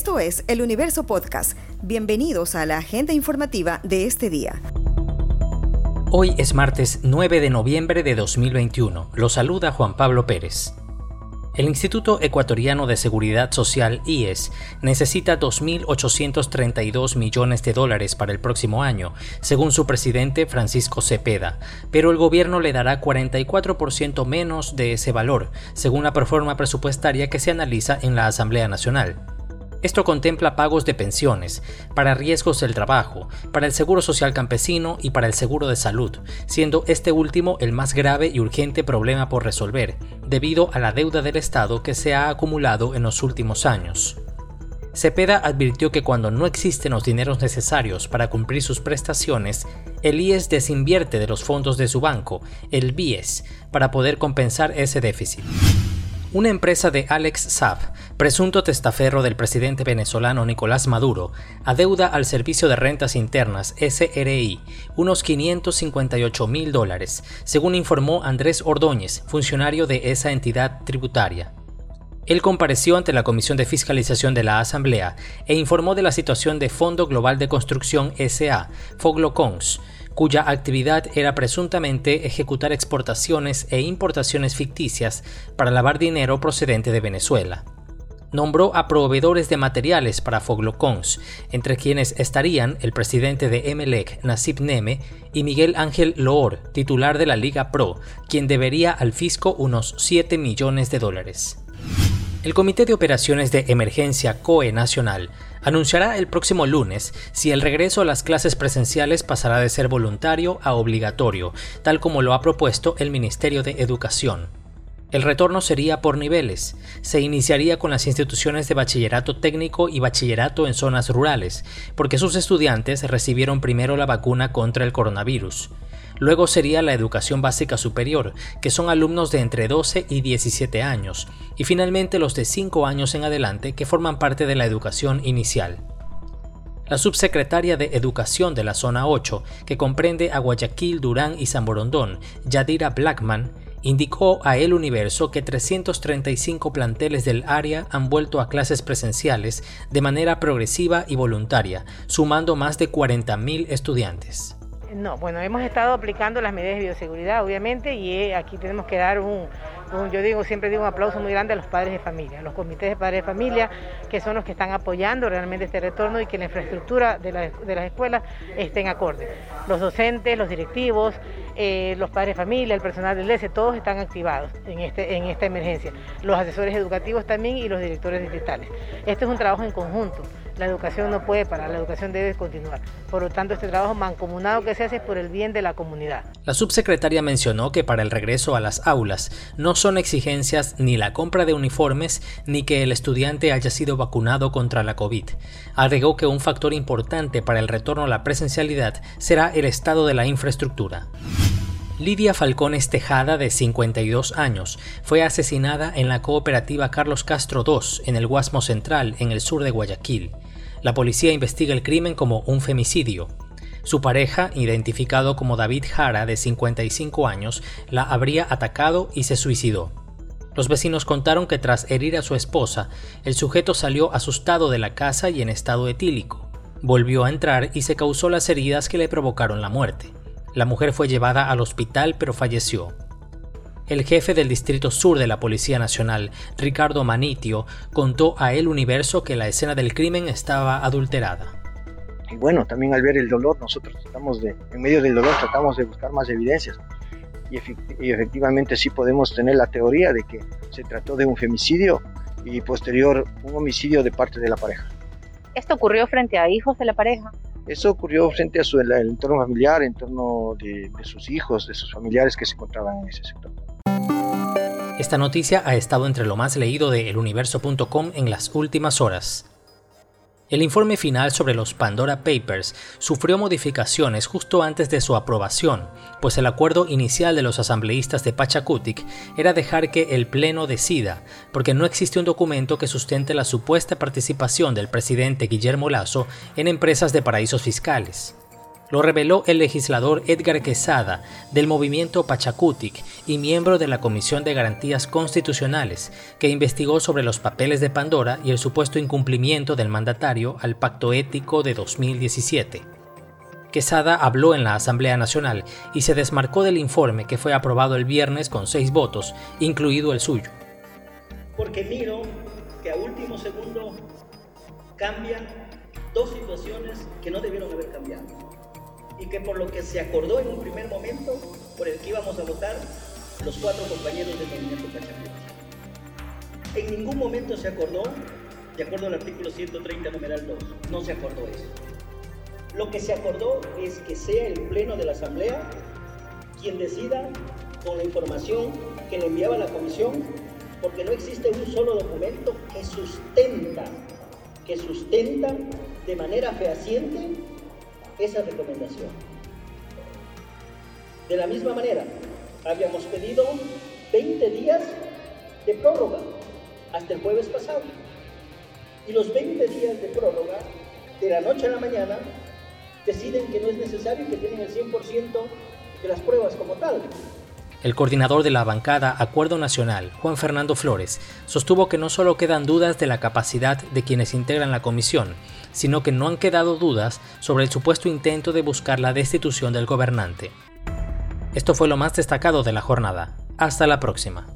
Esto es El Universo Podcast. Bienvenidos a la agenda informativa de este día. Hoy es martes 9 de noviembre de 2021. Lo saluda Juan Pablo Pérez. El Instituto Ecuatoriano de Seguridad Social, IES, necesita 2.832 millones de dólares para el próximo año, según su presidente Francisco Cepeda, pero el gobierno le dará 44% menos de ese valor, según la proforma presupuestaria que se analiza en la Asamblea Nacional. Esto contempla pagos de pensiones, para riesgos del trabajo, para el seguro social campesino y para el seguro de salud, siendo este último el más grave y urgente problema por resolver, debido a la deuda del Estado que se ha acumulado en los últimos años. Cepeda advirtió que cuando no existen los dineros necesarios para cumplir sus prestaciones, el IES desinvierte de los fondos de su banco, el BIES, para poder compensar ese déficit. Una empresa de Alex Saab, presunto testaferro del presidente venezolano Nicolás Maduro, adeuda al Servicio de Rentas Internas, SRI, unos 558 mil dólares, según informó Andrés Ordóñez, funcionario de esa entidad tributaria. Él compareció ante la Comisión de Fiscalización de la Asamblea e informó de la situación de Fondo Global de Construcción SA, Foglocons, cuya actividad era presuntamente ejecutar exportaciones e importaciones ficticias para lavar dinero procedente de Venezuela. Nombró a proveedores de materiales para Foglocons, entre quienes estarían el presidente de Emelec, Nasib Neme, y Miguel Ángel Loor, titular de la Liga Pro, quien debería al fisco unos 7 millones de dólares. El Comité de Operaciones de Emergencia COE Nacional anunciará el próximo lunes si el regreso a las clases presenciales pasará de ser voluntario a obligatorio, tal como lo ha propuesto el Ministerio de Educación. El retorno sería por niveles. Se iniciaría con las instituciones de bachillerato técnico y bachillerato en zonas rurales, porque sus estudiantes recibieron primero la vacuna contra el coronavirus. Luego sería la educación básica superior, que son alumnos de entre 12 y 17 años, y finalmente los de 5 años en adelante que forman parte de la educación inicial. La subsecretaria de Educación de la Zona 8, que comprende a Guayaquil, Durán y San Borondón, Yadira Blackman, indicó a El Universo que 335 planteles del área han vuelto a clases presenciales de manera progresiva y voluntaria, sumando más de 40.000 estudiantes. No, bueno, hemos estado aplicando las medidas de bioseguridad, obviamente, y eh, aquí tenemos que dar un, yo digo, siempre digo un aplauso muy grande a los padres de familia, a los comités de padres de familia, que son los que están apoyando realmente este retorno y que la infraestructura de, las escuelas esté en acorde. Los docentes, los directivos, eh, los padres de familia, el personal del DESE, todos están activados en, este, en esta emergencia. Los asesores educativos también y los directores digitales. Este es un trabajo en conjunto la educación no puede parar, la educación debe continuar. Por lo tanto, este trabajo mancomunado que se hace es por el bien de la comunidad. La subsecretaria mencionó que para el regreso a las aulas no son exigencias ni la compra de uniformes ni que el estudiante haya sido vacunado contra la COVID. Agregó que un factor importante para el retorno a la presencialidad será el estado de la infraestructura. Lidia Falcones Tejada, de 52 años, fue asesinada en la cooperativa Carlos Castro II, en el Guasmo Central, en el sur de Guayaquil. La policía investiga el crimen como un femicidio. Su pareja, identificado como David Jara, de 55 años, la habría atacado y se suicidó. Los vecinos contaron que tras herir a su esposa, el sujeto salió asustado de la casa y en estado etílico. Volvió a entrar y se causó las heridas que le provocaron la muerte. La mujer fue llevada al hospital pero falleció. El jefe del Distrito Sur de la Policía Nacional, Ricardo Manitio, contó a El Universo que la escena del crimen estaba adulterada. Y bueno, también al ver el dolor, nosotros tratamos de, en medio del dolor, tratamos de buscar más evidencias. Y, y efectivamente sí podemos tener la teoría de que se trató de un femicidio y posterior un homicidio de parte de la pareja. ¿Esto ocurrió frente a hijos de la pareja? Eso ocurrió frente a su el, entorno familiar, en torno de, de sus hijos, de sus familiares que se encontraban en ese sector. Esta noticia ha estado entre lo más leído de eluniverso.com en las últimas horas. El informe final sobre los Pandora Papers sufrió modificaciones justo antes de su aprobación, pues el acuerdo inicial de los asambleístas de Pachacutic era dejar que el Pleno decida, porque no existe un documento que sustente la supuesta participación del presidente Guillermo Lazo en empresas de paraísos fiscales. Lo reveló el legislador Edgar Quesada del movimiento Pachacutic y miembro de la Comisión de Garantías Constitucionales, que investigó sobre los papeles de Pandora y el supuesto incumplimiento del mandatario al pacto ético de 2017. Quesada habló en la Asamblea Nacional y se desmarcó del informe que fue aprobado el viernes con seis votos, incluido el suyo. Porque miro que a último segundo cambian dos situaciones que no debieron haber cambiado y que por lo que se acordó en un primer momento, por el que íbamos a votar los cuatro compañeros del movimiento Pachacuti. En ningún momento se acordó, de acuerdo al artículo 130, numeral 2, no se acordó eso. Lo que se acordó es que sea el Pleno de la Asamblea quien decida con la información que le enviaba la Comisión, porque no existe un solo documento que sustenta, que sustenta de manera fehaciente esa recomendación. De la misma manera, habíamos pedido 20 días de prórroga hasta el jueves pasado. Y los 20 días de prórroga, de la noche a la mañana, deciden que no es necesario que tienen el 100% de las pruebas como tal. El coordinador de la bancada Acuerdo Nacional, Juan Fernando Flores, sostuvo que no solo quedan dudas de la capacidad de quienes integran la comisión, sino que no han quedado dudas sobre el supuesto intento de buscar la destitución del gobernante. Esto fue lo más destacado de la jornada. Hasta la próxima.